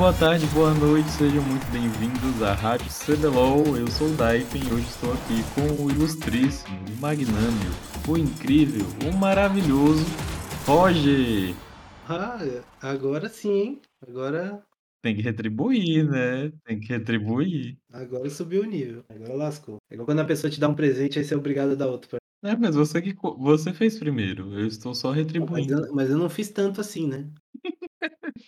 boa tarde, boa noite, sejam muito bem-vindos à Rádio CBLOL. Eu sou o Daipen e hoje estou aqui com o ilustríssimo, o magnânimo, o incrível, o maravilhoso Roger. Ah, agora sim, hein? Agora, Tem que retribuir, né? Tem que retribuir. agora subiu o nível. Agora lascou. É igual quando a pessoa te dá um presente, aí você é obrigado a dar outro. pra- É, mas você que você fez primeiro, eu estou só Mas retribuindo. eu, mas eu não fiz tanto assim, né?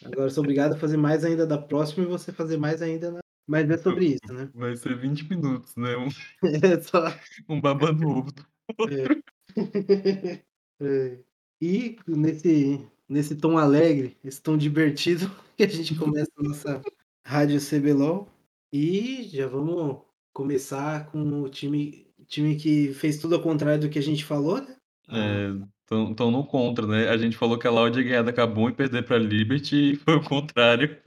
Agora eu sou obrigado a fazer mais ainda da próxima e você fazer mais ainda na... Mas é sobre isso, né? Vai ser 20 minutos, né? Um, É só... um babando ovo. outro. É. E nesse, nesse tom alegre, esse tom divertido, que a gente começa a nossa Rádio CBLOL. E já vamos começar com o time, time que fez tudo ao contrário do que a gente falou, né? Estão no contra, né? A gente falou que a Loud ia ganhar da Kabum e perder pra Liberty e foi o contrário.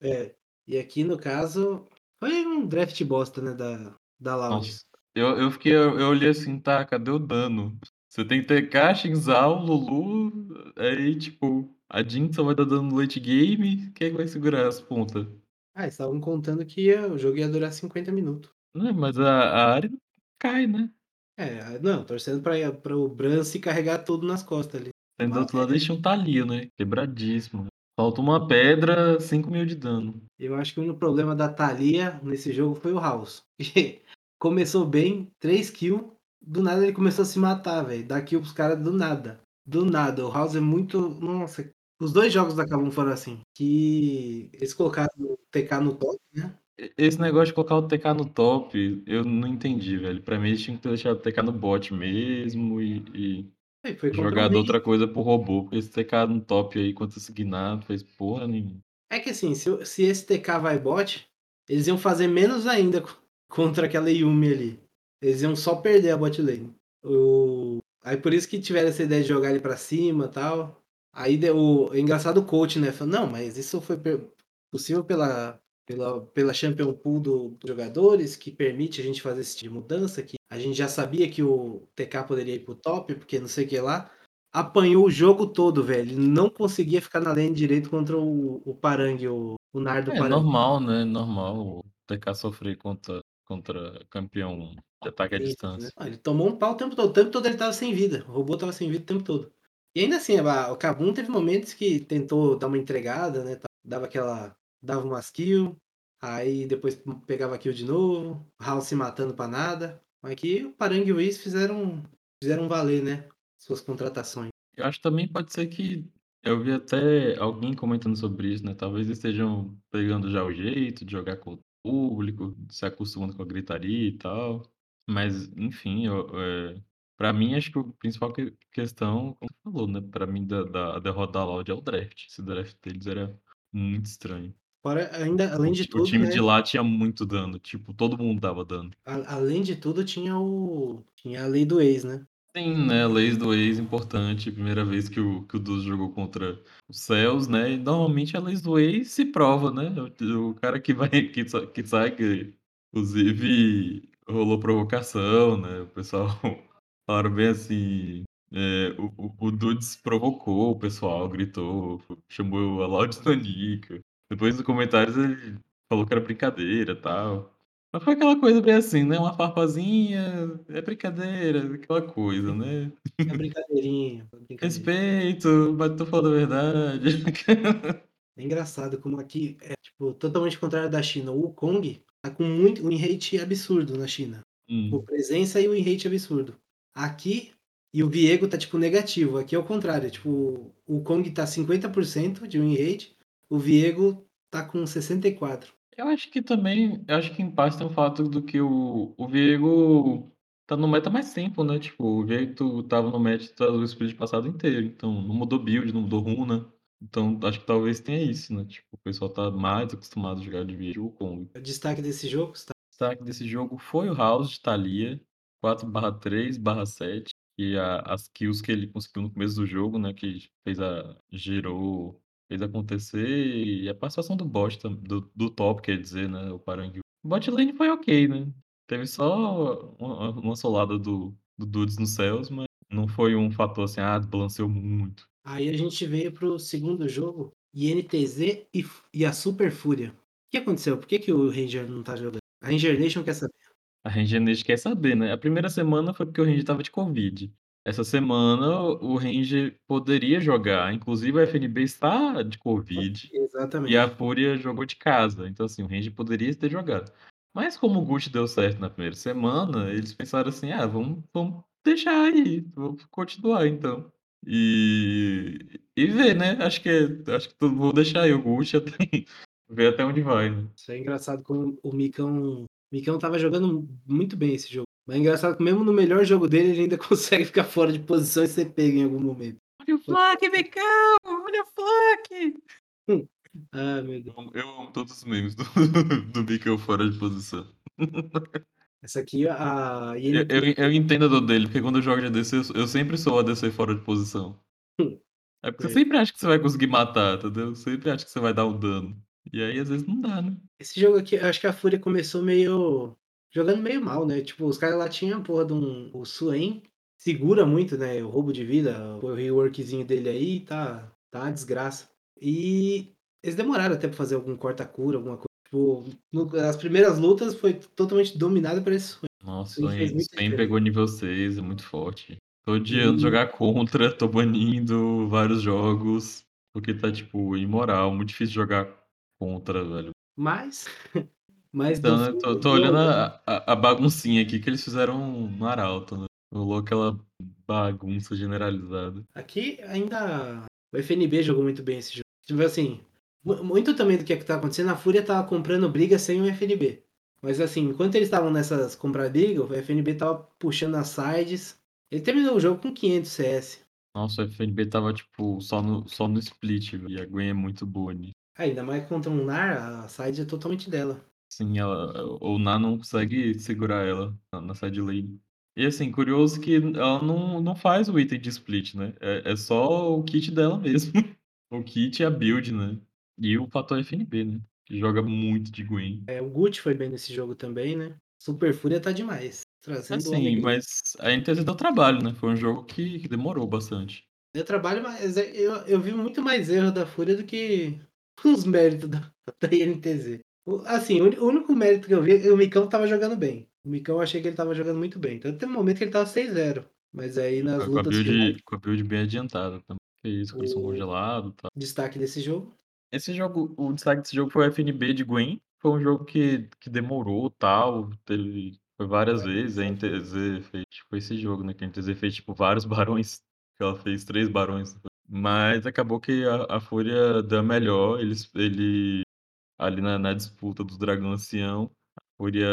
É. E aqui, no caso, foi um draft bosta, né? Da, da Loud. Nossa, eu, eu fiquei, eu, eu olhei assim, tá, cadê o dano? Você tem que ter Caixa, Zal, Lulu, aí tipo, a Jin só vai dar dano no late game, quem é que vai segurar as pontas? Ah, eles estavam contando que ia- o jogo ia durar 50 minutos. Né, mas a, a área cai, né? É, não, torcendo para o Bran se carregar tudo nas costas ali. Tem do Mas- outro lado deixa um Thalia, né? Quebradíssimo. Falta uma pedra, 5 mil de dano. Eu acho que o único problema da Thalia nesse jogo foi o House. Começou bem, 3 kills, do nada ele começou a se matar, velho. Dá kill pros caras do nada. Do nada. O House é muito. Nossa. Os dois jogos da Kabum foram assim. Que eles colocaram o TK no top, né? Esse negócio de colocar o TK no top, eu não entendi, velho. Pra mim eles tinham que ter deixado o TK no bot mesmo e, e Aí foi jogado outra coisa pro robô. Porque esse TK no top aí, contra esse Gnar, não fez porra nenhuma. É que assim, se, se esse TK vai bot, eles iam fazer menos ainda co- contra aquela Yumi ali. Eles iam só perder a bot lane. O... Aí por isso que tiveram essa ideia de jogar ele pra cima e tal. Aí deu... o engraçado o coach, né? Falou, não, mas isso foi possível pela, pela, pela Champion Pool do- dos jogadores, que permite a gente fazer esse tipo de mudança, que a gente já sabia que o TK poderia ir pro top, porque não sei o que lá apanhou o jogo todo, velho. Não conseguia ficar na lane direito contra o, o Parangue, o, o Nardo É Parangue. normal, né? Normal o TK sofrer contra, contra campeão de ataque à Isso, distância. né? Ele tomou um pau o tempo todo. O tempo todo ele tava sem vida. O robô tava sem vida o tempo todo. E ainda assim, o Kabum teve momentos que tentou dar uma entregada, né? Dava aquela. Dava umas kills. Aí depois pegava kill de novo. House se matando pra nada. Mas aqui o Parangue e o Whis fizeram, fizeram valer, né? Suas contratações. Eu acho que também pode ser que eu vi até alguém comentando sobre isso, né? Talvez eles estejam pegando já o jeito de jogar com o público, se acostumando com a gritaria e tal. Mas, enfim, eu, é, para mim, acho que a principal que- questão, como você falou, né? Pra mim, da, da derrota da Loud é o draft. Esse draft deles era muito estranho. Fora, ainda, além o, de ti- tudo, o time né? de lá tinha muito dano. Tipo, todo mundo dava dano. A- além de tudo, tinha o. Tinha a lei do ex, né? Sim, né? Leis do ex importante. Primeira vez que o, que o Duz jogou contra os Céus, né? E normalmente a leis do ex se prova, né? O, o cara que vai, que, que sai, que inclusive rolou provocação, né? O pessoal falaram bem assim. é, o, o, o Dudes provocou o pessoal, gritou, chamou a Loud de Nanica. Depois nos comentários ele falou que era brincadeira e tal. Mas foi aquela coisa bem assim, né? Uma farpazinha, é brincadeira, aquela coisa, né? É brincadeirinha. brincadeirinha. Respeito, mas tô falando a verdade. É engraçado como aqui é tipo, totalmente contrário da China. O Kong tá com muito um rate absurdo na China. Hum. Por presença e um rate absurdo. Aqui, e o Viego tá tipo negativo. Aqui é o contrário. Tipo, o Kong tá 50% de win rate, o Viego tá com 64%. Eu acho que também, eu acho que em parte tem o fato do que o, o Viego tá no meta mais tempo, né? Tipo, o Viego tava no meta do split passado inteiro, então não mudou build, não mudou runa. Então acho que talvez tenha isso, né? Tipo, o pessoal tá mais acostumado a jogar de Viego com O destaque desse jogo está O destaque desse jogo foi o House de Thalia, 4/3/7, e a, as kills que ele conseguiu no começo do jogo, né? Que fez a. girou, fez acontecer, e a participação do bot, do, do top, quer dizer, né? O Parangue. O bot lane foi ok, né? Teve só uma, uma solada do, do Dudes nos céus, mas não foi um fator assim, ah, desbalanceou muito. Aí a gente veio pro segundo jogo, INTZ e, e a Super Fúria. O que aconteceu? Por que, que o Ranger não tá jogando? A Ranger Nation quer saber. A Ranger Nation quer saber, né? A primeira semana foi porque o Ranger tava de Covid. Essa semana o Ranger poderia jogar. Inclusive a FNB está de Covid. Exatamente. E a Fúria jogou de casa. Então, assim, o Ranger poderia ter jogado. Mas como o Gucci deu certo na primeira semana, eles pensaram assim: ah, vamos, vamos deixar aí, vamos continuar então. E, e ver, né? Acho que, acho que tudo, vou deixar aí o Gucci até, ver até onde vai, né? Isso é engraçado como o Micão. O Micão tava jogando muito bem esse jogo. Mas é engraçado que mesmo no melhor jogo dele, ele ainda consegue ficar fora de posição e ser pego em algum momento. Olha o Flack, Micão! Olha o Flack! ah, meu Deus. Eu, eu amo todos os memes do, do Micão fora de posição. Essa aqui, a eu, eu, eu, entendo a dor dele, porque quando eu jogo de ADC, eu, eu sempre sou ADC fora de posição. É porque é. você sempre acha que você vai conseguir matar, entendeu? Sempre acha que você vai dar um dano. E aí, às vezes, não dá, né? Esse jogo aqui, acho que a Fúria começou meio. Jogando meio mal, né? Tipo, os caras lá tinham a porra de um. O Swain segura muito, né? O roubo de vida, o reworkzinho dele aí, tá. Tá uma desgraça. E eles demoraram até pra fazer algum corta-cura, alguma coisa. Tipo, no, as primeiras lutas foi totalmente dominada por esse Swain. Nossa, o Swain pegou nível 6, é muito forte. Tô odiando e... jogar contra, tô banindo vários jogos, porque tá, tipo, imoral, muito difícil jogar contra, velho. Mas. Mas então, né, tô, tô olhando a, a, a, baguncinha aqui que eles fizeram no Arauto, né? Rolou aquela bagunça generalizada. Aqui ainda. O FNB jogou muito bem esse jogo. Tipo assim, muito também do que, é que tá acontecendo, a Fúria tava comprando briga sem o FNB. Mas assim, enquanto eles estavam nessas comprar briga, o FNB tava puxando as sides. Ele terminou o jogo com 500 CS. Nossa, o FNB tava tipo só no, só no split, e a Gwen é muito boa nisso. Ainda mais contra um Nar, a side é totalmente dela. Sim, ela, o Nar não consegue segurar ela na, na side lane. E assim, curioso que ela não, não faz o item de split, né? É, é só o kit dela mesmo. o kit e a build, né? E o fator FNB, né? Que joga muito de Gwen. É, o Gucci foi bem nesse jogo também, né? Super Fúria tá demais. Trazendo assim, mas a NTZ deu trabalho, né? Foi um jogo que, que demorou bastante. Deu trabalho, mas é, eu, eu vi muito mais erro da Fúria do que os méritos da, da INTZ. Assim, o único mérito que eu vi, o Micão tava jogando bem. O Micão eu achei que ele tava jogando muito bem. Tanto tem um momento que ele tava 6-0. Mas aí nas com lutas. A build, finais, com a build bem adiantada também. Que isso, coração o... congelado e tal. Destaque desse jogo? Esse jogo, o destaque desse jogo foi o FNB de Gwen. Foi um jogo que, que demorou tal. Teve foi várias vezes. A NTZ fez. Foi esse jogo, né? Que a NTZ fez, tipo, vários barões. Que ela fez três barões mas acabou que a, a Fúria deu melhor. Eles, ele, ali na, na disputa do Dragão Ancião, a Fúria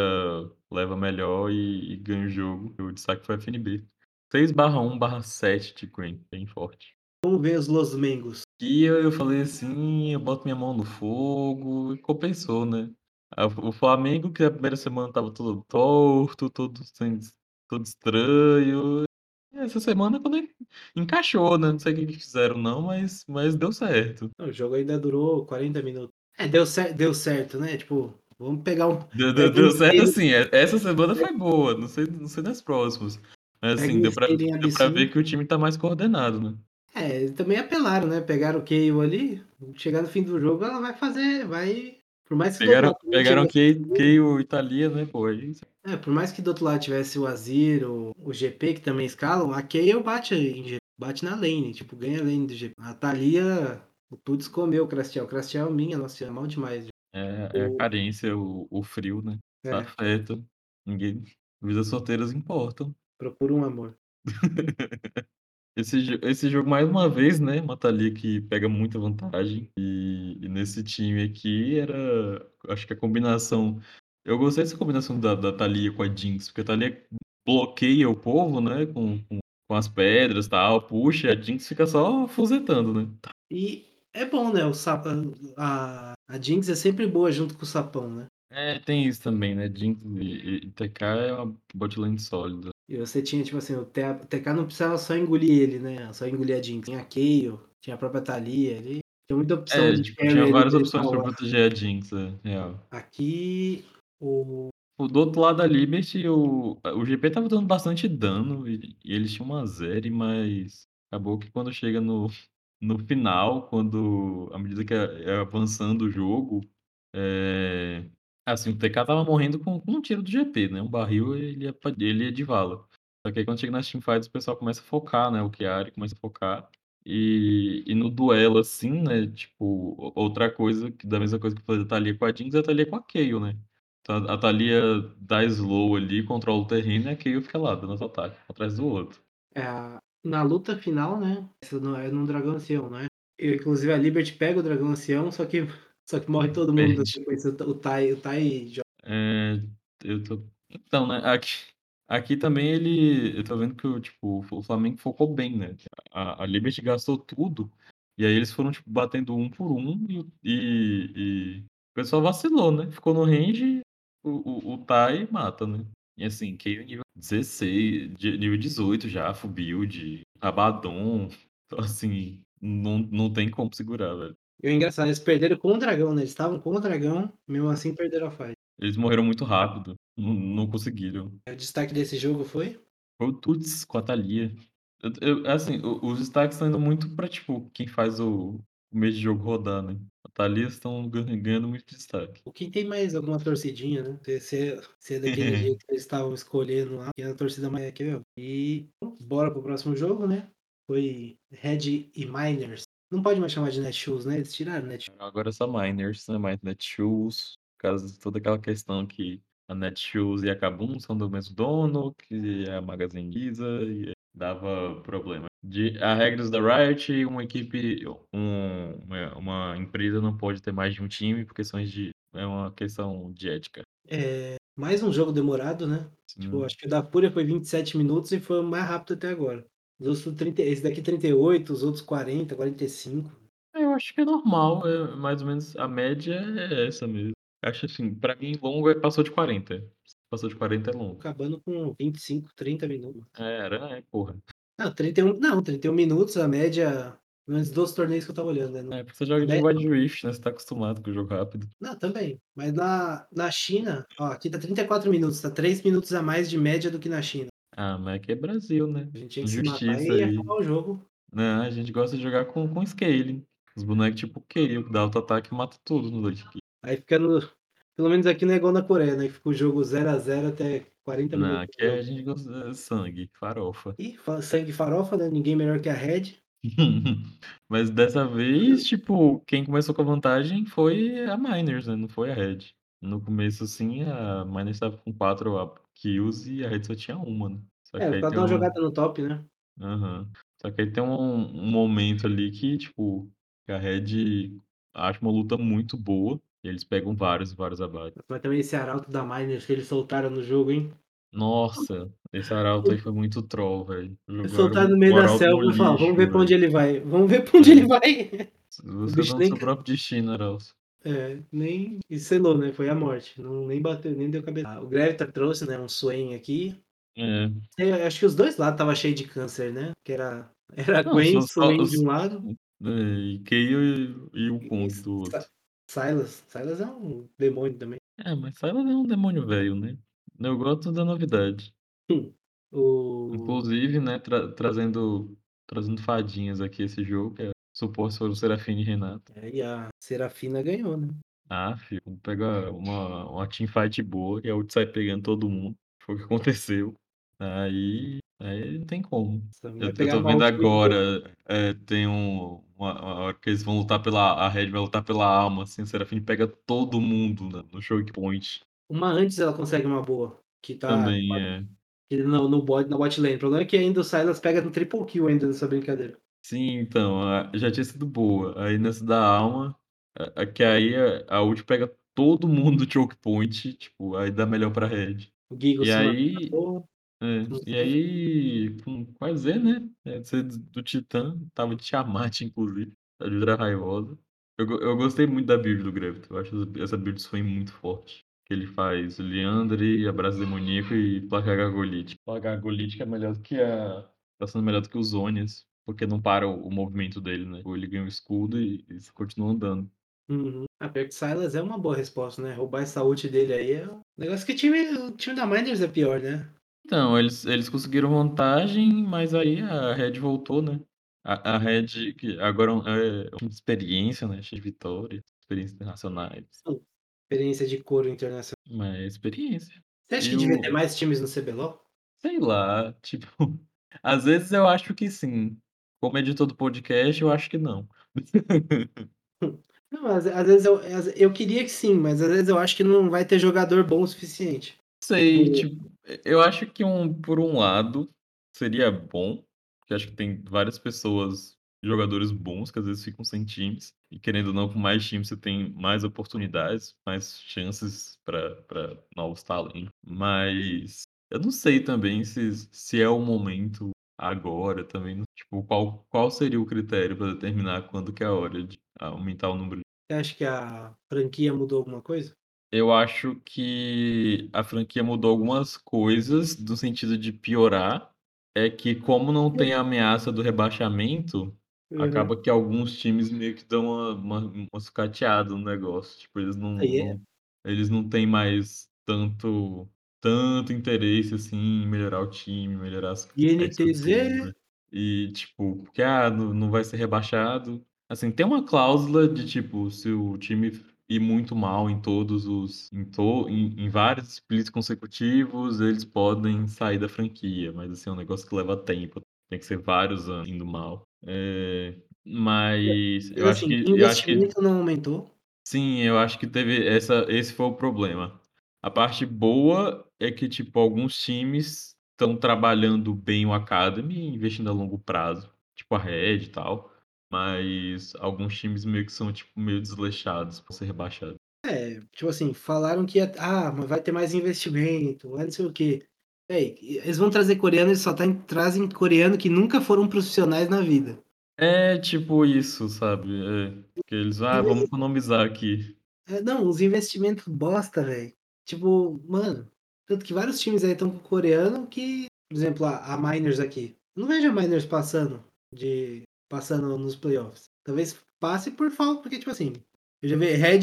leva melhor e, e ganha o jogo. O destaque foi a FNB. 6 barra 1 barra 7 de Queen, bem forte. Vamos ver os Los Mengos. E eu, eu falei assim, eu boto minha mão no fogo, e compensou, né? O Flamengo, que a primeira semana tava todo torto, todo, todo estranho, essa semana quando encaixou, né? Não sei o que fizeram não, mas, mas deu certo. O jogo ainda durou 40 minutos. É, deu, cer deu certo, né? Tipo, vamos pegar um. Deu, deu, deu certo assim, essa semana foi boa, não sei, não sei nas próximas. Mas assim, deu pra, deu pra ver que o time tá mais coordenado, né? É, também apelaram, né? Pegaram o Keio ali, chegar no fim do jogo, ela vai fazer, vai. Por mais que pegaram, pegaram Keio italiano, né, pô? Aí é, por mais que do outro lado tivesse o Azir, o, o GP, que também escalam, a Kayle bate, bate na lane, tipo, ganha a lane do GP. A Thalia, o Tuts comeu o Crastiel. O Crastiel é minha, nossa, é mal demais. É, é a carência, o, o frio, né? É. Afeta. Ninguém. Vidas solteiras importam. Procura um amor. esse, esse jogo, mais uma vez, né? Uma Thalia que pega muita vantagem. E, e, nesse time aqui era. Acho que a combinação eu gostei dessa combinação da, da Thalia com a Jinx, porque a Thalia bloqueia o povo, né? Com, com, com as pedras e tal, puxa, a Jinx fica só fuzetando, né? E é bom, né? O sap... a, a Jinx é sempre boa junto com o sapão, né? É, tem isso também, né? Jinx e, e TK é uma botlane sólida. E você tinha, tipo assim, o TK não precisava só engolir ele, né? Só engolir a Jinx. Tinha a Kayle, tinha a própria Thalia ali. Tinha muita opção é, de tipo, Tinha várias opções pra proteger a Jinx, é real. Aqui o... Do outro lado da Liberty, o, o GP tava dando bastante dano e, e eles tinham uma zero, mas acabou que quando chega no, no final, quando à medida que ia avançando o jogo, eh, assim, o TK estava morrendo com com um tiro do GP, né, um barril ele ia ele ia de vala. Só que aí quando chega nas teamfights o pessoal começa a focar, né, o Chiari começa a focar, e e no duelo, assim, né, tipo, outra coisa que da mesma coisa que foi a Thalia com a Jinx, a Thalia com a Kayle, né. Então a Thalia dá slow ali, controla o terreno e a Kayle fica lá dando os ataque, um atrás do outro. É na luta final, né, isso não é num dragão ancião, não é? E inclusive a Liberty pega o dragão ancião, só que só que morre todo mundo Perde. sequência, o Tai o Tai Eh, eu tô então, né, aqui aqui também ele eu tô vendo que o tipo, o Flamengo focou bem, né, a a Liberty gastou tudo, e aí eles foram, tipo, batendo um por um e o e e o pessoal vacilou, né, ficou no range, o o o Tai mata, né. E assim, Kayle nível 16, de nível 18 já, full build, Abaddon, então assim, não não tem como segurar, velho. E o engraçado, eles perderam com o dragão, né, eles estavam com o dragão, mesmo assim perderam a fight. Eles morreram muito rápido, não não conseguiram. O destaque desse jogo foi? Foi o Tuts com a Thalia. Eu eu assim, os destaques estão indo muito pra, tipo, quem faz o o meio de jogo rodar, né. A Thalia estão gan ganhando muito destaque. O quem tem mais alguma torcidinha, né, se é daquele jeito que eles estavam escolhendo lá, que é a torcida mais aqui mesmo. E bora para o próximo jogo, né, foi Red e Miners. Não pode mais chamar de Netshoes, né, eles tiraram Netshoes. Agora é só Miners, não é mais Netshoes, por causa de toda aquela questão que a Netshoes e a KaBuM são do mesmo dono, que é a Magazine Luiza e dava problema. De a regras da Riot, uma equipe um uma uma empresa não pode ter mais de um time por questões de é uma questão de ética. É, mais um jogo demorado, né, tipo, Sim. acho que o da Fúria foi 27 minutos e foi o mais rápido até agora. Os outros tudo trinta esse daqui 38, os outros 40, 45. É, eu acho que é normal, é mais ou menos a média é essa mesmo. Acho assim, pra mim longo é passou de 40, se passou de 40 é longo. Acabando com 25, 30 minutos. É, era é, porra. Não, 31 não, 31 minutos a média, pelo menos dos torneios que eu estava olhando, né, É, porque você joga de mé Wild Rift, né, você tá acostumado com o jogo rápido. Não, também, mas na na China, ó, aqui tá 34 minutos, tá 3 minutos a mais de média do que na China. Ah, mas aqui é Brasil, né, A gente tinha que se matar injustiça e aí. acabar o jogo. Não, a gente gosta de jogar com com scaling, os bonecos tipo Kayle, que dá auto ataque e mata tudo no game. Aí fica no pelo menos aqui não é igual na Coreia, né, que fica o jogo 0 a 0 até 40 Não, minutos aqui de a gente gosta sangue, farofa. Ih, fa sangue farofa, né, ninguém melhor que a Red. Mas dessa vez, tipo, quem começou com a vantagem foi a Miners, né, não foi a Red. No começo, assim, a Miners estava com 4 a kills e a Red só tinha 1, né. Só É, pra dar uma um jogada no top, né. aham. Só que aí tem um um momento ali que, tipo, a Red acha uma luta muito boa, e eles pegam vários e vários abate. Mas também esse arauto da Miners que eles soltaram no jogo, hein. Nossa, esse arauto aí foi muito troll, velho. Soltaram no meio da selva e falaram: "Vamos ver pra onde ele vai, vamos ver pra onde ele vai". Você bicho do nem seu próprio destino, Arauto. É, nem e selou, né, foi a morte, não nem bateu, nem deu cabe o Grevita trouxe, né, um Swain aqui. É. É, acho que os 2 lados estava cheio de câncer, né, que era era Não, Gwen, Swain de os um lado é, e Kayle e e o Kong do outro. Sylas, Sylas é um demônio também. É, mas Sylas é um demônio velho, né. Eu gosto da novidade. Hum, o Inclusive, né, tra trazendo trazendo fadinhas aqui esse jogo, que é suportes foram Serafine e Renata. É, e a Serafina ganhou, né. Ah, filho, pega uma uma teamfight boa, que a ult sai pegando todo mundo, foi o que aconteceu. Aí aí não tem como. Eu eu tô uma vendo agora, eh, tem um uma a hora que eles vão lutar pela a Red vai lutar pela alma, assim, a Serafine pega todo mundo na no choke point. Uma antes ela consegue uma boa, que tá Também, é. que no no bot na bot lane, o problema é que ainda o Sylas pega no triple kill ainda nessa brincadeira. Sim, então, já tinha sido boa, aí nessa da alma, que aí a ult pega todo mundo do choke point, tipo, aí dá melhor pra Red. O Gigo E aí matou, é, e aí com com a Z, né, é, Z do Titã, estava de Tiamat inclusive, a build era raivosa. Eu eu gostei muito da build do Grevita, eu acho essa build Swain muito forte, que ele faz Liandry, Abraço Demoníaco e Placar Gargolite. Placar Gargolite que é melhor do que a tá sendo melhor do que o Zhonya's, porque não para o o movimento dele, né, ele ganha o escudo e e continua andando. Uhum. Pior que Sylas é uma boa resposta, né, roubar essa ult dele aí é o negócio que time o time da Miners é pior, né. Então, eles eles conseguiram vantagem, mas aí a Red voltou, né. A, a Red, que agora é uma experiência, né? De vitórias, experiências internacionais. Experiência de couro internacional. Mas é experiência. Você acha que devia o- ter mais times no CBLOL? Sei lá, tipo, às vezes eu acho que sim. Como editor do podcast, eu acho que não. Não, às, às vezes eu, eu queria que sim, mas às vezes eu acho que não vai ter jogador bom o suficiente. Sei, Tipo- tipo, eu acho que um, por um lado seria bom, porque acho que tem várias pessoas, jogadores bons, que às vezes ficam sem times, e querendo ou não, com mais times você tem mais oportunidades, mais chances para novos talentos. Mas eu não sei também se, se é o momento agora também, tipo, qual, qual seria o critério para determinar quando que é a hora de aumentar o número Você acha que a franquia mudou alguma coisa? Eu acho que a franquia mudou algumas coisas no sentido de piorar. É que como não tem a ameaça do rebaixamento, acaba que alguns times meio que dão uma, uma, uma sucateada no negócio. Tipo, eles não, Aí é. não- eles não têm mais tanto, tanto interesse assim em melhorar o time, melhorar as, INTZ? estrutura. E tipo, porque ah, não, não vai ser rebaixado. Assim, tem uma cláusula de tipo, se o time ir muito mal em todos os. em, to, em, em vários splits consecutivos, eles podem sair da franquia. Mas assim, é um negócio que leva tempo. Tem que ser vários anos indo mal. É, mas eu Mas acho assim, que. Eu acho que investimento não aumentou. Sim, eu acho que teve essa, esse foi o problema. A parte boa é que, tipo, alguns times estão trabalhando bem o Academy, investindo a longo prazo, tipo a Red e tal, mas alguns times meio que são, tipo, meio desleixados para ser rebaixados. É, tipo assim, falaram que ia, ah, mas vai ter mais investimento, não sei o quê. Véi, eles vão trazer coreano, eles só tá, trazem coreano que nunca foram profissionais na vida. É tipo isso, sabe? É, que eles, ah, vamos economizar aqui. É, não, os investimentos bosta, velho. Tipo, mano, tanto que vários times aí estão com coreano que, por exemplo, a, a Miners aqui. Eu não vejo a Miners passando de passando nos playoffs. Talvez passe por falta, porque tipo assim, eu já vejo Red,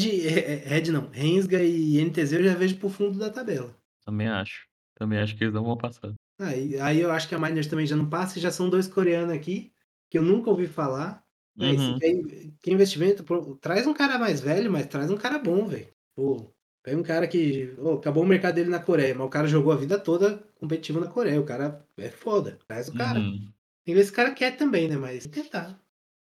Red não, Rensga e NTZ eu já vejo pro fundo da tabela. Também acho. Também acho que eles não vão passar. Aí, aí eu acho que a Miners também já não passa, e já são dois coreanos aqui que eu nunca ouvi falar. Se Uhum. quer investimento, pô, traz um cara mais velho, mas traz um cara bom, velho. Pô, pega um cara que. acabou o mercado dele na Coreia, mas o cara jogou a vida toda competitivo na Coreia. O cara é foda. Traz o cara. Uhum. Tem que ver se o cara quer também, né? Mas tentar.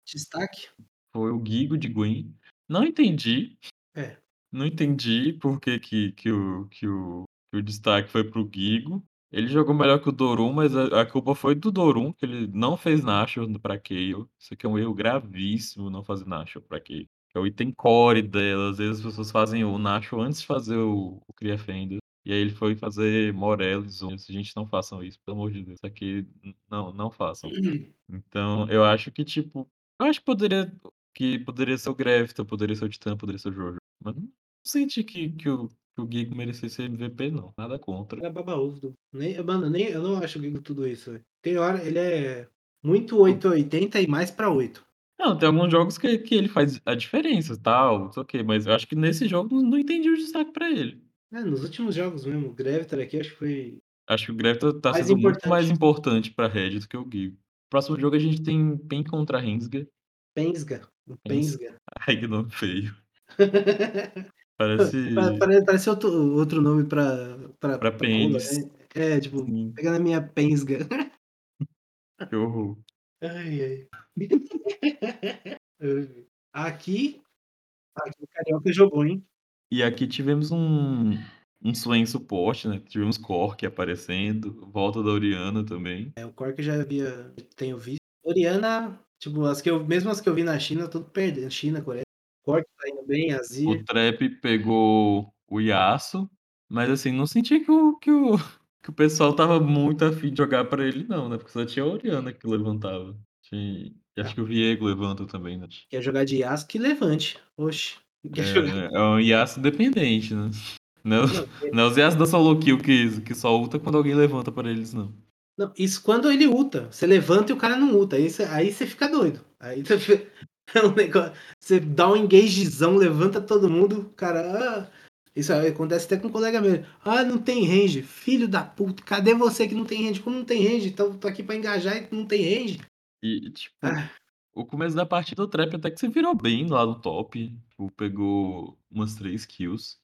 Destaque. Foi o Gigo de Gwen. Não entendi. É. Não entendi por que, que, que, o, que, o, que o destaque foi pro Gigo. Ele jogou melhor que o Dorum, mas a, a culpa foi do Dorum, que ele não fez Nashor pra Kayle. Isso aqui é um erro gravíssimo, não fazer Nashor pra Kayle. É o item core dela. Às vezes as pessoas fazem o Nashor antes de fazer o, o Cria Fender. E aí ele foi fazer Morelos. Gente, não façam isso, pelo amor de Deus. Isso aqui, não, não façam. Então, eu acho que, tipo, eu acho que poderia, que poderia ser o Grefta, poderia ser o Titã, poderia ser o Jojo. Mas não senti que, que, o, que o Gigo merecesse MVP, não. Nada contra. É baba-ovo. Nem, mano, nem, eu não acho o Gigo tudo isso, velho. Tem hora, ele é muito 880 e mais pra 8. Não, tem alguns jogos que, que ele faz a diferença tal, não sei o quê, mas eu acho que nesse jogo não entendi o destaque pra ele. É, nos últimos jogos mesmo, o Gravitar aqui acho que foi. Acho que o Grefta tá Mais sendo muito importante. mais importante pra Red do que o Gigo. Próximo jogo a gente tem Pen contra Rensga. Pensga. Pens- Pensga. Ai, que nome feio. Parece. Pa- pare- Parece outro, outro nome pra, pra, Pra rola, pênis. né? É, tipo, Sim, pega na minha pensga. que horror. Ai, ai. Aqui, aqui o Carioca jogou, hein? E aqui tivemos um, um Swain suporte, né? Tivemos Cork aparecendo, volta da Oriana também. É, o Cork eu já havia, tenho visto. Oriana, tipo, as que eu, mesmo as que eu vi na China, tudo perdendo. China, Coreia. Cork tá indo bem, Azir. O Trap pegou o Yasuo, mas assim, não senti que o, que o, que o pessoal tava muito afim de jogar pra ele, não, né? Porque só tinha a Oriana que levantava. Tinha- e acho que o Viego levanta também, né? Quer jogar de Yasuo, que levante. Oxe. É, é um Yasuo dependente, né? Não, Não, é- os Yasuo da solo kill que, que só ulta quando alguém levanta pra eles, não. Não, isso quando ele ulta. Você levanta e o cara não ulta. Aí você, aí você fica doido. Aí você, é um negócio, você dá um engagezão, levanta todo mundo, cara. ah, isso aí acontece até com um colega meu. Ah, não tem range. Filho da puta, cadê você que não tem range? Como não tem range? Então tô aqui pra engajar e não tem range. E, tipo, Ah. O começo da partida o Trap até que se virou bem lá no top, tipo, pegou umas 3 kills,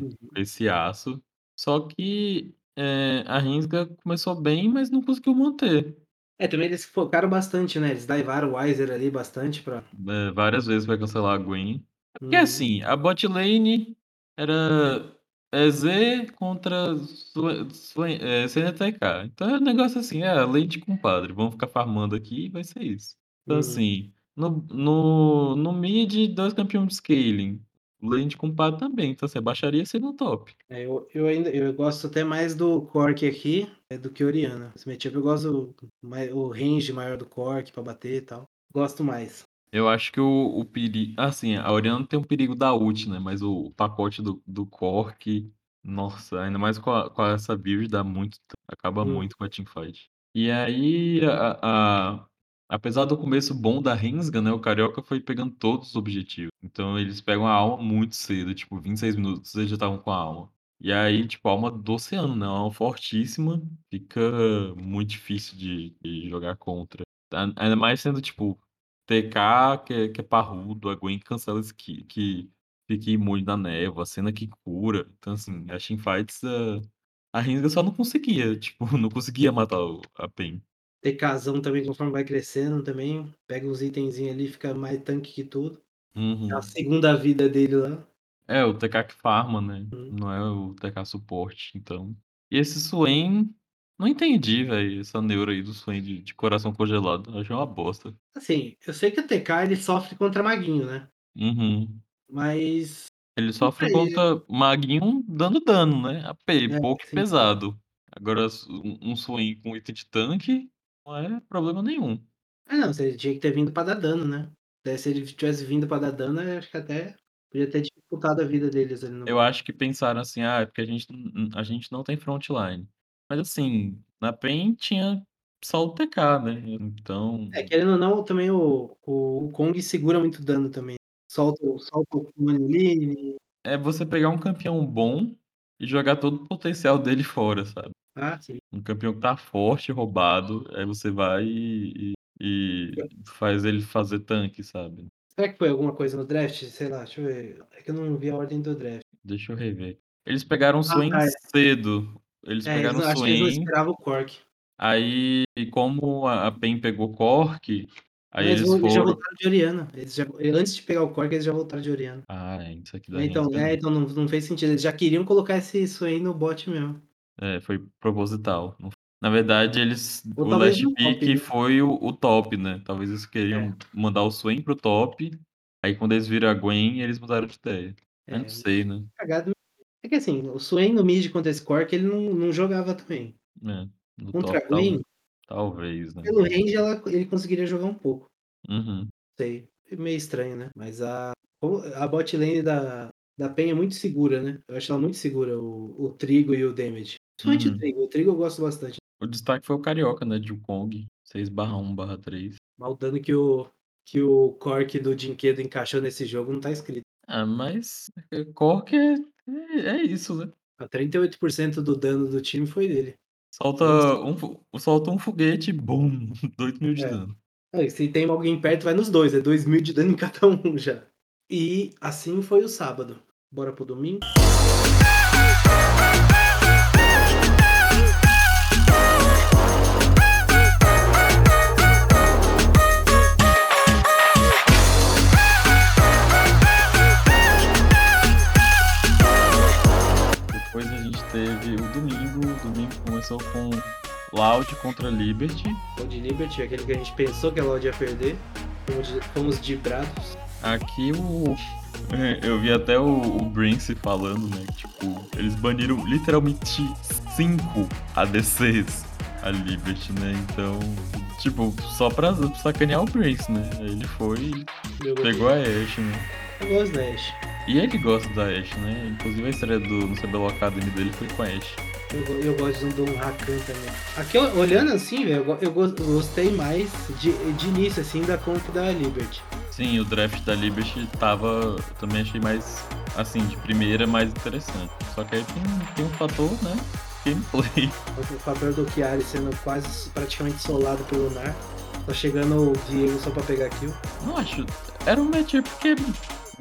Uhum. esse aço, só que, eh, a Ringsga começou bem, mas não conseguiu manter. É, também eles focaram bastante, né, eles daivaram o Weiser ali bastante pra É, várias vezes pra cancelar a Gwen. É porque Uhum. assim, a bot lane era EZ contra Swain Swain eh, CNTK, então é um negócio assim, é lane de compadre, vamos ficar farmando aqui e vai ser isso. Então Uhum. assim, no no no mid, 2 campeão de scaling, lane de compadre também, então você baixaria você no top. É, eu eu ainda eu gosto até mais do Corki aqui, eh, do que Orianna. Esse matchup eu gosto mai o range maior do Corki pra bater e tal, gosto mais. Eu acho que o o peri assim, a Orianna tem um perigo da ult, né, mas o pacote do do Corki, nossa, ainda mais com a com essa build dá muito acaba Hum. muito com a teamfight. E aí a a apesar do começo bom da Ringsga, né, o Carioca foi pegando todos os objetivos, então eles pegam a alma muito cedo, tipo 26 minutos eles já estavam com a alma. E aí, tipo, a alma do oceano, né, uma alma fortíssima, fica muito difícil de de jogar contra. A ainda mais sendo, tipo, TK que é que é parrudo, a Gwen cancela ski que fica imune da névoa, a Senna que cura, então assim, as teamfights, a a Ringsga só não conseguia, tipo, não conseguia matar o a PEN. TKzão também conforme vai crescendo também, pega uns itenzinho ali, fica mais tanque que tudo. É a Uhum. segunda vida dele lá. É, o TK que farma, né, Hum. não é o TK suporte, então. E esse Swain, não entendi velho, essa neura aí do Swain de de coração congelado, achei uma bosta. Assim, eu sei que o TK ele sofre contra maguinho, né. Uhum. Mas, Ele sofre contra maguinho dando dano, né, AP, É, pouco sim. pesado. Agora um um Swain com item de tanque, não é problema nenhum. Ah não, você tinha que ter vindo pra dar dano, né. Se ele tivesse vindo pra dar dano, eu acho que até podia ter dificultado a vida deles ali no Eu acho que pensaram assim: "Ah, é porque a gente a gente não tem frontline". Mas assim, na PEN tinha só o TK, né, então É, querendo ou não, também o o o Kong segura muito dano também, solta o solta o clone ali É você pegar um campeão bom e jogar todo o potencial dele fora, sabe. Ah, sim. Um campeão que tá forte, roubado, aí você vai e e e faz ele fazer tanque, sabe. Será que foi alguma coisa no draft? Sei lá, deixa eu ver, é que eu não vi a ordem do draft. Deixa eu rever. Eles pegaram o Ah Swain tá, é. cedo, eles É, eles pegaram o não acho que eles não Swain esperavam o Corki. aí como a PEN pegou Corki, aí eles eles já foram voltaram de Orianna, eles já antes de pegar o Corki, eles já voltaram de Orianna. Ah, é, isso aqui da É, então Ringsga é, então não não fez sentido, eles já queriam colocar esse Swain no bot mesmo. É, foi proposital, não na verdade eles Ou o last no top, pick né. foi o o top, né, talvez eles É. queriam mandar o Swain para o top, aí quando eles viram a Gwen, eles mudaram de ideia. Mas não É, sei, né. cagado é que assim, o Swain no mid contra esse Corki ele não não jogava também. É, Contra top a Gwen talvez, né. pelo range ela ele conseguiria jogar um pouco. Uhum. Sei, é meio estranho, né, mas a a bot lane da da PEN é muito segura, né, eu acho ela muito segura, o o Trigo e o Damage. Principalmente o Uhum. Trigo, o Trigo eu gosto bastante. O destaque foi o carioca, né, de Wukong, 6/1/3. Mas o dano que o que o Corki do Jinquedo encaixou nesse jogo não tá escrito. Ah, mas, eh, Corki é é isso, né. A 38% do dano do time foi dele. Solta Nossa. um fo solta um foguete, bum, 8.000 de É. dano. E se tem alguém perto vai nos 2, é 2.000 de dano em cada um já. E assim foi o sábado. Bora para o domingo? Começou com Loud contra Liberty. Loud Liberty, aquele que a gente pensou que a Loud ia perder, fomos dibrados. Aqui o é, eu vi até o o Brince falando, né, tipo, eles baniram literalmente 5 ADCs a Liberty, né, então, tipo, só pra sacanear o Brince, né, ele foi e pegou a Ashe, né. Eu gosto da Ashe. E ele gosta da Ashe, né, inclusive a estreia do no CBLOL Academy dele foi com a Ashe. Eu eu gosto do Rakan também. Aqui olhando assim, velho, eu go eu go gostei mais de de início, assim, da comp da Liberty. Sim, o draft da Liberty estava também achei mais, assim, de primeira, mais interessante. Só que aí tem tem um fator, né, gameplay. O fator do Chiari sendo quase praticamente solado pelo Nar. Tá chegando o Diego só pra pegar kill. Não acho. Era um matchup que é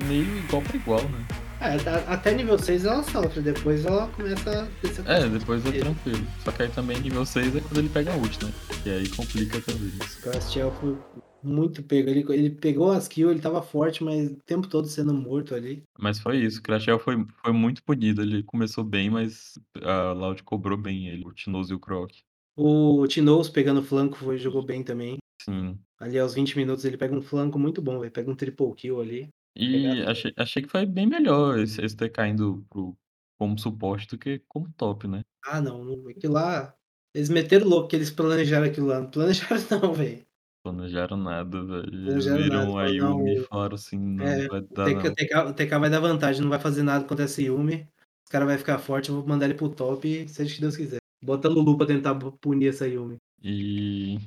meio igual pra igual, né? É, até nível 6 ela sofre, depois ela começa a descer. É, depois é tranquilo. Só que aí também nível 6 é quando ele pega a ult, né? E aí complica também. O Castiel foi muito pego. Ele, ele pegou as kills, ele tava forte, mas o tempo todo sendo morto ali. Mas foi isso, o Crashel foi, foi muito punido. Ele começou bem, mas a Loud cobrou bem ele, o Tinoz e o Croc. O Tinoz pegando flanco foi, jogou bem também. Sim. Ali aos 20 minutos ele pega um flanco muito bom, ele pega um triple kill ali. E achei, achei que foi bem melhor esse, esse ter caindo pro, como suporte do que como top, né? Ah, não. não aquilo lá. Eles meteram louco que eles planejaram aquilo lá. Não planejaram, não, velho. Planejaram nada, velho. Eles Planejaram viram nada, a não. Yumi e falaram assim: não É, vai o dar. TK, Não. o TK TK vai dar vantagem, não vai fazer nada contra essa Yumi. Os caras vão ficar forte, eu vou mandar ele pro top, seja o que Deus quiser. Bota Lulu pra tentar punir essa Yumi. E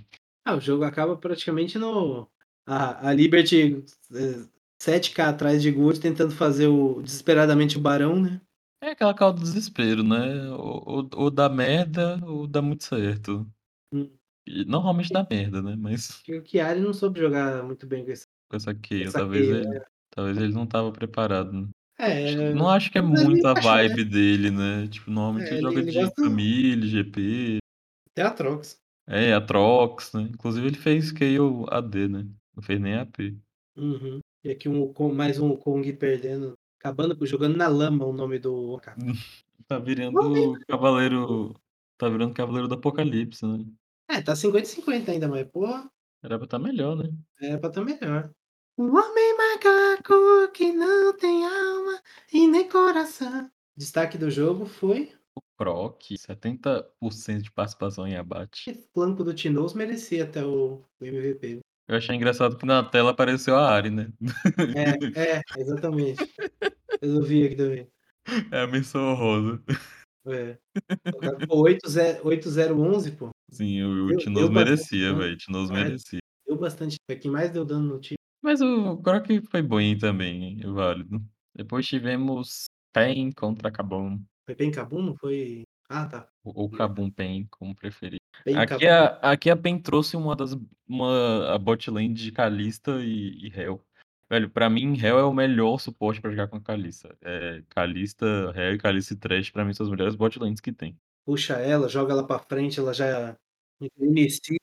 Ah, o jogo acaba praticamente no. A, a Liberty é, 7k atrás de Good tentando fazer o desesperadamente o Barão, né? é aquela calda do desespero, né? Ou, ou, ou dá merda ou dá muito certo. Hum. E normalmente dá merda, né? Mas o Chiari não soube jogar muito bem com esse. com essa Essa talvez ele, talvez ele não tava preparado. né? É. Não acho que é muito a encaixou, né? vibe dele, né? Tipo, normalmente É, ele joga ele de gosta- Camille, GP, Até a Trox. é, a Trox, né? Inclusive ele fez Kayle AD, né? Não fez nem AP. Uhum. E aqui um, mais um Kong perdendo. Acabando, jogando na lama o nome do OK. Tá virando cavaleiro. Tá virando cavaleiro do apocalipse, né? É, tá 50-50 ainda, mas, porra, Era pra estar melhor, né? era pra estar melhor. O homem macaco que não tem alma e nem coração. Destaque do jogo foi O Croc, 70% de participação em abate. o flanco do Tinoz merecia até o, o MVP. Eu achei engraçado que na tela apareceu a Ari, né? É, é, exatamente. Eu vi aqui também. É a menção honrosa. É. Pô, 8-0 8-0-11, pô. Sim, o, o Tinoz merecia, velho. Tinoz merecia. Deu bastante. Foi quem mais deu dano no time. Mas o Croc foi bem também, hein? É válido. Depois tivemos Pen contra Cabum. Foi bem Cabum, não foi. Ah, tá. Ou Cabum Pen, como preferir. Bem Aqui a, aqui a PEN trouxe uma das. Uma, a bot lane de Kalista e, e Hell. Velho, pra mim, Hell é o melhor suporte pra jogar com a Kalista. É, Kalista, Hell e Kalista e Trash, pra mim, são as melhores bot lanes que tem. Puxa ela, joga ela pra frente, ela já inicia.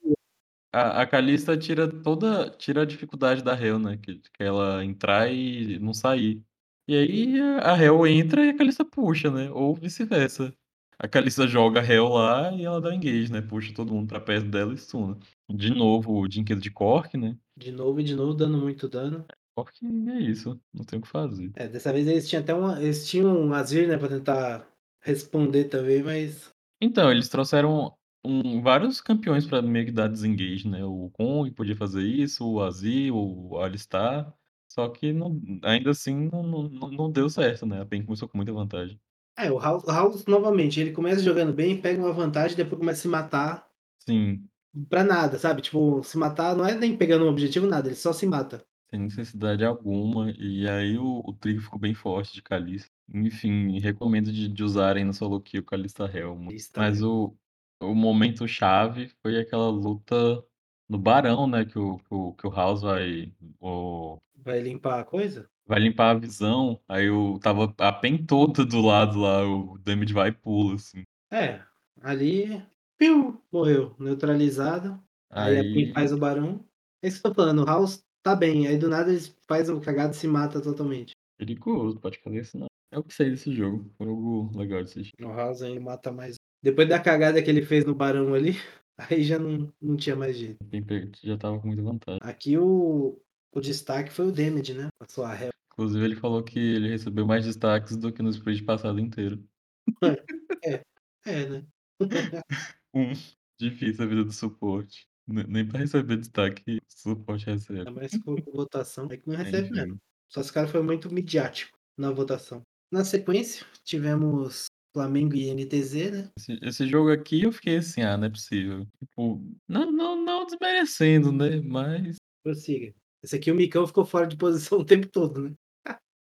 A, a Kalista tira toda. Tira a dificuldade da Hell, né? Que, que ela entrar e não sair. E aí a a Hell entra e a Kalista puxa, né? Ou vice-versa. A Kalista joga a Hell lá e ela dá engage, né? Puxa todo mundo pra perto dela e stuna. De novo, o Dinquedo de Cork, né? De novo e de novo, dando muito dano. Porque é isso, não tem o que fazer. É, dessa vez eles tinham até uma. Eles tinham um Azir, né, pra tentar responder também, mas. Então, eles trouxeram um- vários campeões pra meio que dar desengage, né? O Kong podia fazer isso, o Azir, o Alistar. Só que não- ainda assim não, não, não deu certo, né? A PEN começou com muita vantagem. É, o House, o House, novamente, ele começa jogando bem, pega uma vantagem, depois começa a se matar Sim, pra nada, sabe? Tipo, se matar não é nem pegando um objetivo, nada, ele só se mata. sem necessidade alguma. E aí o, o trio ficou bem forte de Kalista. Enfim, recomendo de, de usarem na solo kill Kalista Helm. Mas o, o momento chave foi aquela luta no Barão, né? Que o, que o, que o House vai. O, Vai limpar a coisa? vai limpar a visão. Aí eu tava a PEN toda do lado lá, o damage vai e pula, assim. É, ali. Piu! Morreu. Neutralizado. Aí, a Aí, Pin faz o barão. É isso que eu tô falando, o House tá bem. Aí do nada eles fazem um cagado e se mata totalmente. perigoso, pode fazer isso não. É o que sei desse jogo. Foi algo legal de assistir. O House ainda mata mais. Depois da cagada que ele fez no barão ali, aí já não, não tinha mais jeito. Já tava com muita vantagem. Aqui o, o destaque foi o damage, né? A sua ré. Inclusive, ele falou que ele recebeu mais destaques do que no split passado inteiro. É, né? Um, difícil a vida do suporte. Nem pra receber destaque, o suporte recebe. Ainda mais com votação. É que não recebe mesmo. Enfim. Só esse cara foi muito midiático na votação. Na sequência, tivemos Flamengo e NTZ, né? Esse, esse jogo aqui eu fiquei assim, ah, não é possível. Tipo, não, não, não desmerecendo, né? Mas. Prossiga. Esse aqui o Micão ficou fora de posição o tempo todo, né?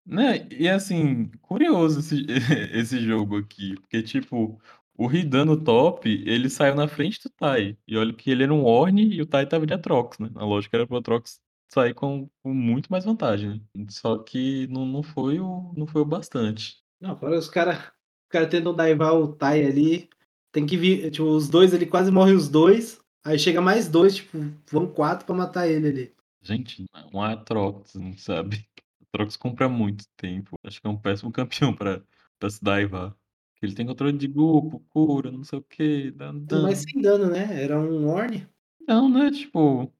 Né? E assim, curioso esse, esse jogo aqui. Porque, tipo, O Hidan no top, ele saiu na frente do Tai. E olha que ele era um Ornn e o Tai estava de Aatrox, né. A lógica era para o Aatrox sair com com muito mais vantagem, né. Só que não não foi o não foi o bastante. Não, fora os cara os cara tentam daivar o Tai ali, tem que vir tipo, os 2 ali quase morrem os 2, aí chega mais 2, tipo, vão 4 pra matar ele ali. Gente, um Aatrox, sabe. Aatrox compra muito tempo, acho que é um péssimo campeão pra pra se daivar. Ele tem controle de grupo, cura, não sei o quê, dá Mas dano. sem dano, né, era um Ornn. Não, né, tipo,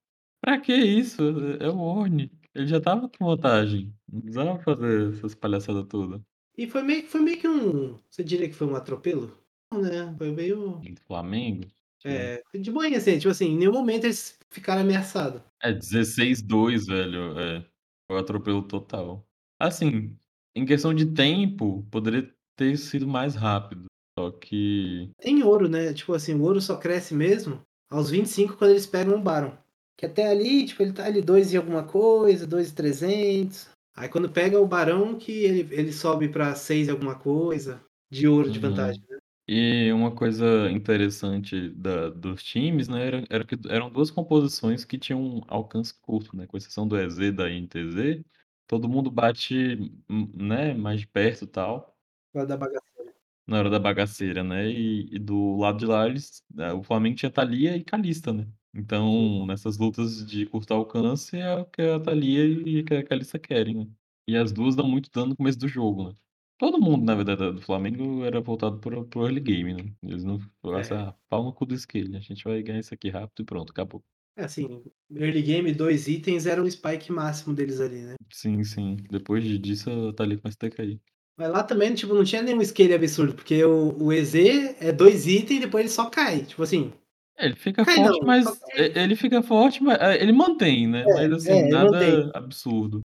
pra que isso? É o Ornn, ele já estava com vantagem, não precisava fazer essas palhaçada toda. E foi meio foi meio que um você diria que foi um atropelo? Não, né, foi meio Do Flamengo? É, de boinha assim, tipo assim, em nenhum momento eles ficaram ameaçado. É 16-2, velho, é, foi atropelo total. Assim, em questão de tempo, poderia ter sido mais rápido, só que Tem ouro, né, tipo assim, o ouro só cresce mesmo aos 25 quando eles pegam o Baron. Que até ali, tipo, ele tá ali 2 e alguma coisa, 2.300, aí quando pega o Barão que ele ele sobe pra 6 e alguma coisa, de ouro de Uhum. vantagem, né. E uma coisa interessante da dos times, né, era era que eram 2 composições que tinham alcance curto, né, com exceção do EZ, da INTZ, todo mundo bate, hum, né, mais de perto e tal. Na hora da bagaceira. Na hora da bagaceira, né, e e do lado de lá eles eh, o Flamengo tinha Thalia e Kalista, né. Então, nessas lutas de curto alcance é o que a Thalia e a Kalista querem, né. E as 2 dão muito dano no começo do jogo, né. Todo mundo na verdade da do Flamengo era voltado para o para o early game, né. Eles não assim: É. "Ah, pau no cu do Scaling, a gente vai ganhar isso aqui rápido e pronto, acabou". É assim, early game 2 itens era o spike máximo deles ali, né. Sim, sim, depois de disso a Thalia começa a decair. Mas lá também, tipo, não tinha nenhum scaling absurdo, porque o o EZ é 2 item e depois ele só cai, tipo assim ele fica cai forte, não, mas cai e ele fica forte, ma eh, ele mantém, né, mas É, assim, é, ele mantém. nada absurdo.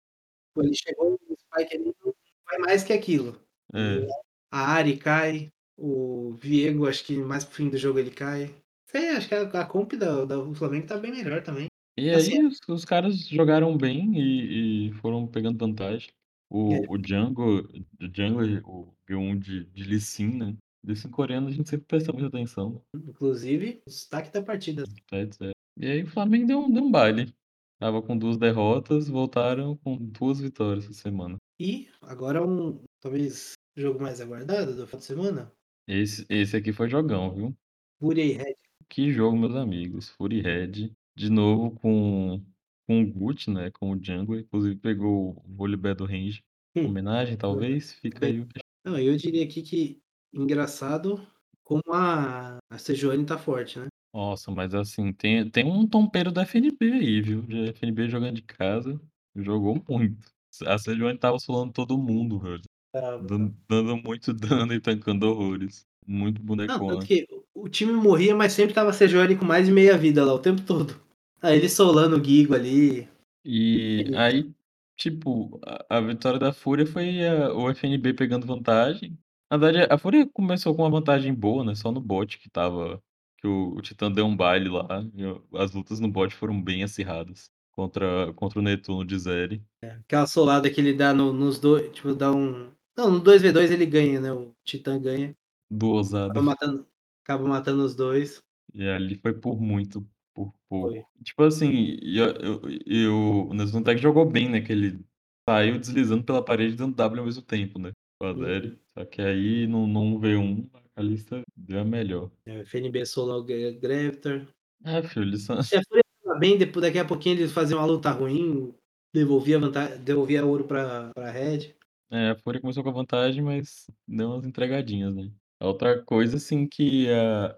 Ele chegou no spike ali não vai mais que aquilo. É. A Ahri cai, o Viego acho que mais para o fim do jogo ele cai. Sei, acho que a a comp da da do Flamengo tá bem melhor também. E Assim aí os os caras jogaram bem e e foram pegando vantagem. É. O o Jungle o Jungler, o G1 de de Lee Sin, né, Sin coreano a gente sempre presta muita atenção. Inclusive, destaque da partida. Pois é. E aí o Flamengo deu um deu um baile. Estava com 2 derrotas, voltaram com 2 vitórias essa semana. E agora um talvez jogo mais aguardado do final de semana? Esse esse aqui foi jogão, viu. E Red. Que jogo meus amigos, e Red, de novo com com o Guti, né, com o Jungler, inclusive pegou o Volibear do range, Hum. homenagem talvez, fica aí o Não, eu diria aqui que engraçado como a a Sejuani tá forte, né. Nossa, mas assim, tem tem um tompeiro da FNB aí, viu. A FNB jogando de casa, jogou muito. A Sejuani estava solando todo mundo, velho. Estava, estava. Dan dando muito dano e tancando horrores. Muito Não, bonecona. que o time morria, mas sempre estava a Sejuani com mais de meia vida lá o tempo todo. Aí ele solando o Guigo ali. E aí, tipo, a a vitória da Fúria foi a o FNB pegando vantagem. Na verdade a Fúria começou com uma vantagem boa, né, só no bot que estava que o o Titã deu um baile lá, e o as lutas no bot foram bem acirradas, contra contra o Netuno de Zeri. É, aquela solada que ele dá no nos dois tipo dá um não, no 2v2 ele ganha, né, o Titã ganha. Duosado. Acaba matando acaba matando os 2. E ali foi por muito, por Foi. Tipo assim, e a eu e o que jogou bem, né, que ele saiu deslizando pela parede dando W ao mesmo tempo, né, com a. Zeri. Só que aí no no 1v1 a Kalista deu a melhor. É, FNB solou o Gre Grevtar. É, filho, eles são Se a Fúria estava bem, depois daqui a pouquinho eles faziam uma luta ruim, devolvia vanta devolvia ouro pra pra Red. É, a Fúria começou com a vantagem, mas deu umas entregadinhas, né. Outra coisa, assim, que a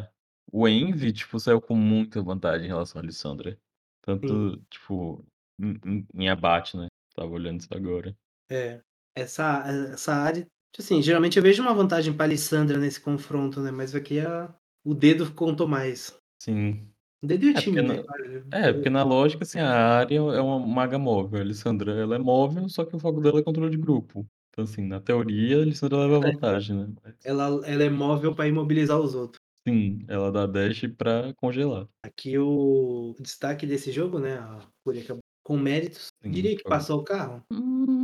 a o Envy, tipo, saiu com muita vantagem em relação à Lissandra. Sim. Tanto, tipo, em em em abate, né, estava olhando isso agora. É, essa essa área tipo assim, geralmente eu vejo uma vantagem pra Lissandra nesse confronto, né, mas aqui a o dedo contou mais. Sim. O dedo e o É porque time, né, na claro. é, porque na lógica, assim, a Ahri é uma maga móvel, a Lissandra ela é móvel, só que o foco dela é controle de grupo. Então assim, na teoria a Lissandra leva vantagem, né, mas Ela ela é móvel pra imobilizar os outros. Sim, ela dá dash pra congelar. Aqui o destaque desse jogo, né, a Fúria acabou com méritos, Sim, diria que passou o carro. Hum,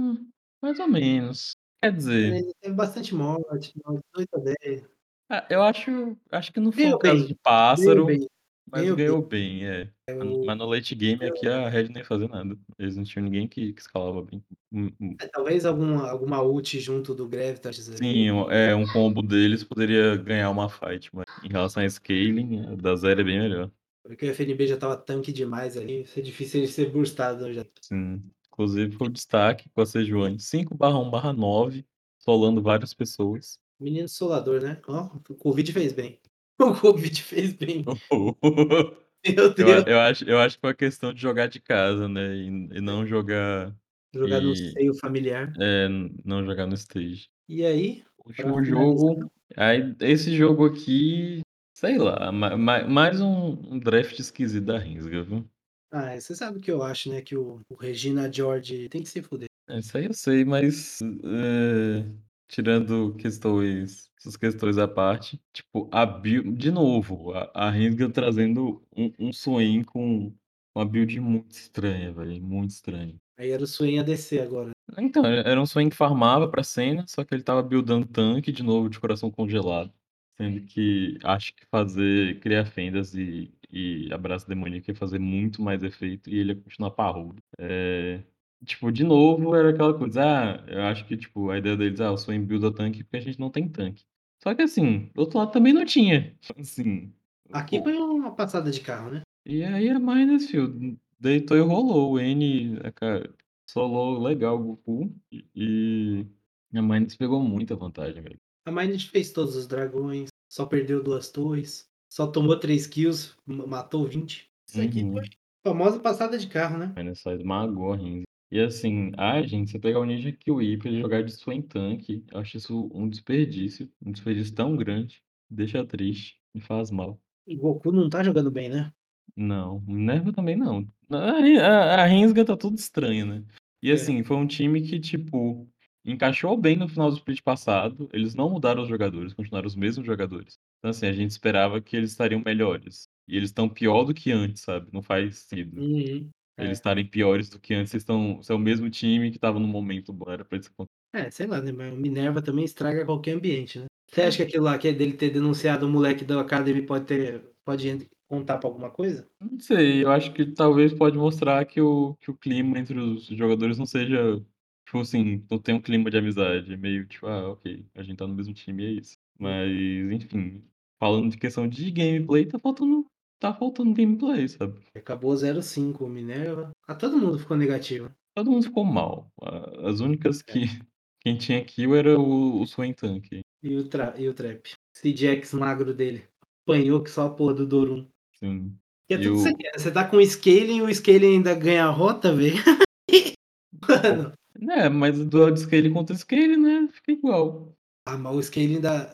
mais ou menos. Quer dizer teve bastante morte, morte 8 a 10. Ah, eu acho acho que não foi um Ganhou caso bem, de pássaro, bem, mas ganhou bem. ganhou bem, é. Eu Mas no late game aqui a Red não ia fazer nada. Eles não tinham ninguém que que escalava bem. Hum hum. É, talvez alguma alguma ult junto do Gravitas ali. Sim, é, um combo deles poderia ganhar uma fight, mas em relação a scaling, a da Zeri é bem melhor. Porque o FNB já estava tanque demais ali, ia ser difícil ele ser burstado já. Sim, inclusive foi o destaque com a Sejuani 5/1/9, solando várias pessoas. Menino solador, né. Ó, o Covid fez bem. O Covid fez bem. Meu Eu a Deus. eu acho eu acho que foi uma questão de jogar de casa, né, e e não jogar Jogar no e seio familiar. é, não jogar no stage. E aí, Último jogo, aí esse jogo aqui, sei lá, ma ma mais um draft esquisito da Ringsga, viu. Ah, você sabe o que eu acho, né, que o o Regina George tem que se fuder. É, isso aí eu sei, mas, eh, tirando questões essas questões à parte, tipo, a build de novo, a a trazendo um um Swain com uma build muito estranha, velho, muito estranha. Aí era o Swain ADC agora. Então, e era um Swain que farmava pra cena, só que ele estava buildando tanque de novo de coração congelado, sendo que acho que fazer criar fendas e e abraço demoníaco ia fazer muito mais efeito e ele ia continuar parrudo. Eh, tipo, de novo era aquela coisa, ah, eu acho que, tipo, a ideia deles: "Ah, o Swain builda tanque porque a gente não tem tanque". Só que assim, do outro lado também não tinha, assim, Aqui foi uma passada de carro, né. E aí a Minersfield deitou e rolou, o N, cara, solou legal o Goku e a Miners pegou muita vantagem, velho. A Miners fez todos os dragões, só perdeu 2 torres, só tomou 3 kills, ma matou 20. Isso aqui foi Uhum. famosa passada de carro, né. A Minerside esmagou a Ringsga. E assim, ai gente, você pegar o Ninja Kiwi pra ele jogar de Swain tanque, eu acho isso um desperdício, um desperdício tão grande, deixa triste, me faz mal. O Goku não tá jogando bem, né. Não, Minerva também não. A a tá tudo estranho, né. E É. assim, foi um time que, tipo, encaixou bem no final do split passado, eles não mudaram os jogadores, continuaram os mesmos jogadores. Então assim, a gente esperava que eles estariam melhores, e eles estão pior do que antes, sabe, não faz sentido. Uhum. Eles É. estarem piores do que antes, estão são o mesmo time que estava no momento bom, era pra isso acon É, sei lá, né, mas o Minerva também estraga qualquer ambiente, né. Você acha que aquilo lá, que é dele ter denunciado o moleque da Academy pode ter pode contar pra alguma coisa? Não sei, eu acho que talvez pode mostrar que o que o clima entre os jogadores não seja, tipo assim, não tem um clima de amizade, é meio tipo: "Ah, ok, a gente tá no mesmo time e é isso". Mas enfim, falando de questão de gameplay, tá faltando tá faltando gameplay, sabe. Acabou 0-5 o Minerva. Ah, todo mundo ficou negativo. Todo mundo ficou mal, as únicas É. que quem tinha kill era o o Swain tanque. E o tra e o Trap. Esse Jax magro dele, apanhou que só a porra do Dorum. Sim. Que é E tudo que você quer, você tá com o scaling, o scaling ainda ganha a rota, velho. Mano. É, mas o duelo de scale contra scale, né, fica igual. Ah, mas o scaling da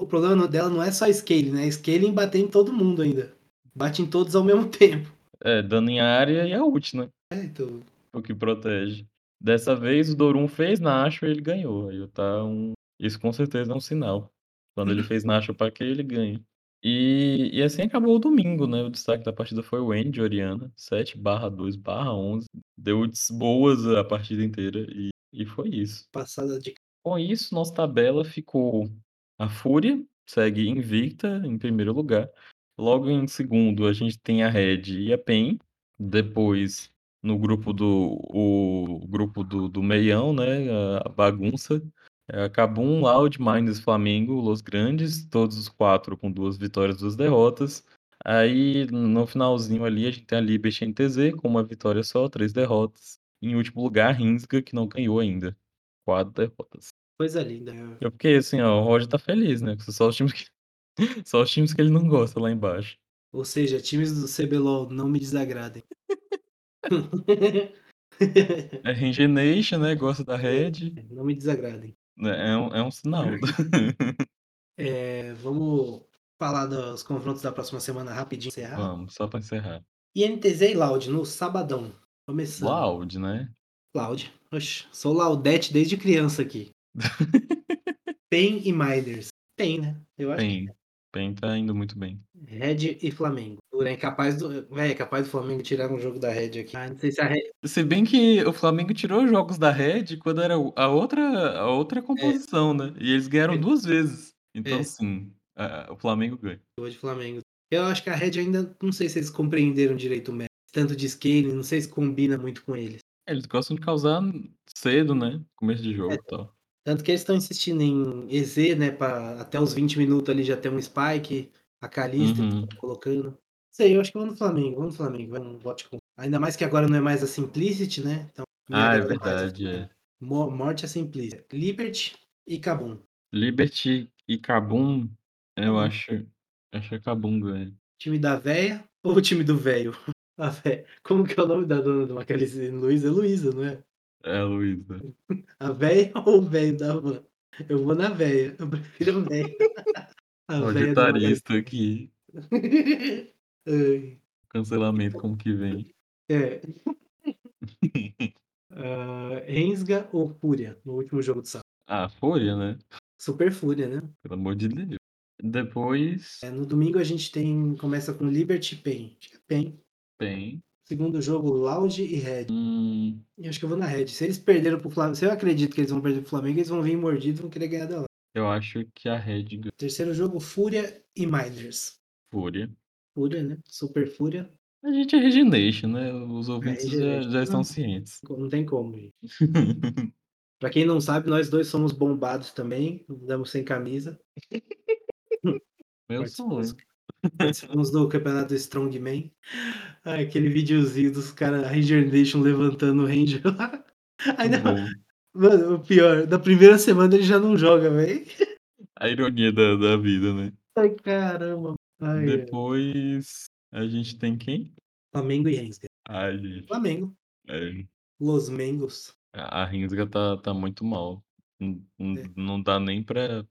o problema dela não é só scaling, né, scaling bater em todo mundo ainda. Bate em todos ao mesmo tempo. É, dano em área e a ult, né. É, então. O que protege. Dessa vez o Dorum fez Nashor e ele ganhou, aí tá um isso com certeza é um sinal. Quando ele fez Nashor pra quê, ele ganha. E e assim acabou o domingo, né, o destaque da partida foi o Wen de Orianna, 7/2/11, deu ults boas a partida inteira e e foi isso. Passada de Com isso, nossa tabela ficou a Fúria, segue invicta em primeiro lugar, logo em segundo a gente tem a Red e a PEN, depois no grupo do o grupo do do meião, né, a bagunça, é a KaBuM, Loud, Miners, Flamengo, Los Grandes, todos os 4 com 2 vitórias, 2 derrotas. Aí no finalzinho ali a gente tem a Liberty NTZ com 1 vitória só, 3 derrotas. Em último lugar a Ringsga que não ganhou ainda, 4 derrotas. Coisa linda. É porque assim, ó, o Roger tá feliz, né, só os times que só os times que ele não gosta lá embaixo. Ou seja, times do CBLOL, não me desagradem. A RNG Nation, né, gosta da Red. Não me desagradem. É é um é um sinal. Eh, vamos falar dos confrontos da próxima semana rapidinho, encerrar? Vamos, só pra encerrar. INTZ e Loud no sabadão, começando. Loud, né. Loud, oxe, sou Laudete desde criança aqui. PEN e Miners. PEN, né, eu acho que PEN. PEN tá indo muito bem. Red e Flamengo. Porém, capaz do véi, é capaz do Flamengo tirar um jogo da Red aqui. Ah, não sei se a Red Se bem que o Flamengo tirou jogos da Red quando era a outra a outra É. composição, né, e eles ganharam É. 2 vezes. Então É. assim, a- o Flamengo ganha. Hoje Flamengo. Eu acho que a Red ainda não sei se eles compreenderam direito o método. Tanto de scaling, não sei se combina muito com eles. Eles gostam de causar cedo, né? Começo de jogo É. e tal. Tanto que eles estão insistindo em EZ, né? Pra até os 20 minutos ali já ter um spike. A Kalista Uhum. colocando. Sei, eu acho que vou no Flamengo, vou no Flamengo, vai no bote com. Ainda mais que agora não é mais a Simplicity, né? Então, me Ah, é mais, verdade, é. né? Mo- Morte é Simplicity. Liberty e Kabum. Liberty e Kabum, eu Kabum. acho. Acho que Kabum ganha. Time da véia ou o time do velho? A véia. Como que é o nome da dona do Macalice? Luísa? É Luísa, não é? É, Luísa. A véia ou o velho da van? Eu vou na véia. Eu prefiro a véia. A véia do Auditarista aqui. Cancelamento como que vem. É. Ah, Rensga ou Fúria no último jogo de sábado? Ah, Fúria, né? Super Fúria, né? Pelo amor de Deus. Depois É, no domingo a gente tem. Começa com Liberty Pain. É Pain. Tem. Segundo jogo, Loud e Red. Hum, E acho que eu vou na Red. Se eles perderam pro Flamengo, se eu acredito que eles vão perder pro Flamengo, eles vão vir mordidos e vão querer ganhar da lá. eu acho que a Red ganha. Terceiro jogo, Fúria e Miners. Fúria. Fúria, né? Super Fúria. A gente é Regination, né? Os ouvintes já, Regination. já estão Não. cientes. Não tem como, gente. Pra quem não sabe, nós dois somos bombados também. Andamos sem camisa. Meu sonho. Participamos do campeonato Strongman. Ah, aquele videozinho dos caras Ranger Nation levantando o Ranger lá. Ainda, Bom. mano, o pior, da primeira semana ele já não joga, velho. A ironia da, da vida, né? Ai, caramba. Ai, ai. Depois a gente tem quem? Flamengo e Rensga. Ai, gente. Flamengo. é, Los Mengos. a a Rinsga tá, tá muito mal. Não, não- É. não dá nem pra,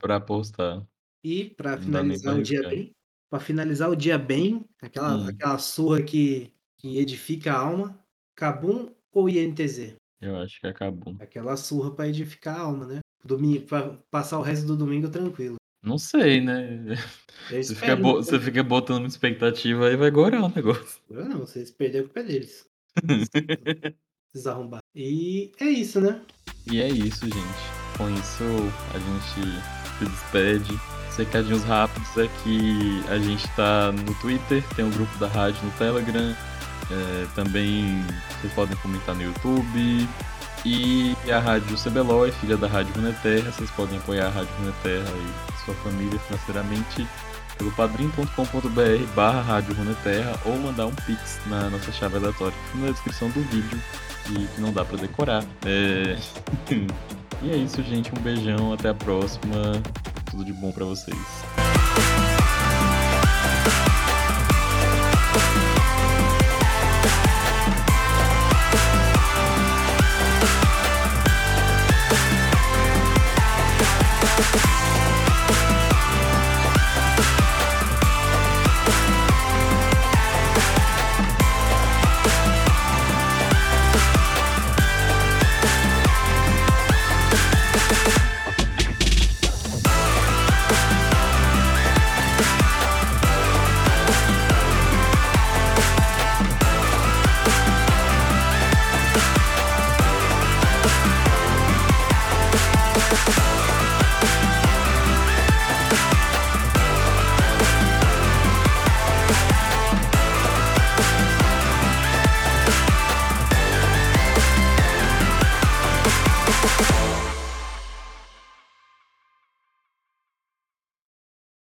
pra apostar. E nem finalizar o dia bem, para finalizar o dia bem, aquela, Hum. aquela surra que, que edifica a alma, Cabum ou INTZ? Eu acho que acabou. Aquela surra para edificar a alma, né? Domingo, pra passar o resto do domingo tranquilo. Não sei, né? Eu Você fica, bo- né? você fica botando uma expectativa aí vai gorar o negócio. Eu não, vocês perderam o pé deles. Esses arrombados. E é isso, né? E é isso, gente. Com isso, a gente se despede. Secadinhos rápidos é que a gente tá no Twitter, tem o grupo da rádio no Telegram. é, também vocês podem comentar no YouTube. E a Rádio CBLOL é filha da Rádio Runeterra. Vocês podem apoiar a Rádio Runeterra e sua família financeiramente pelo padrim.com.br barra Rádio Runeterra ou mandar um pix na nossa chave aleatória na descrição do vídeo e que não dá pra decorar. É... e é isso, gente. Um beijão, até a próxima. Tudo de bom pra vocês.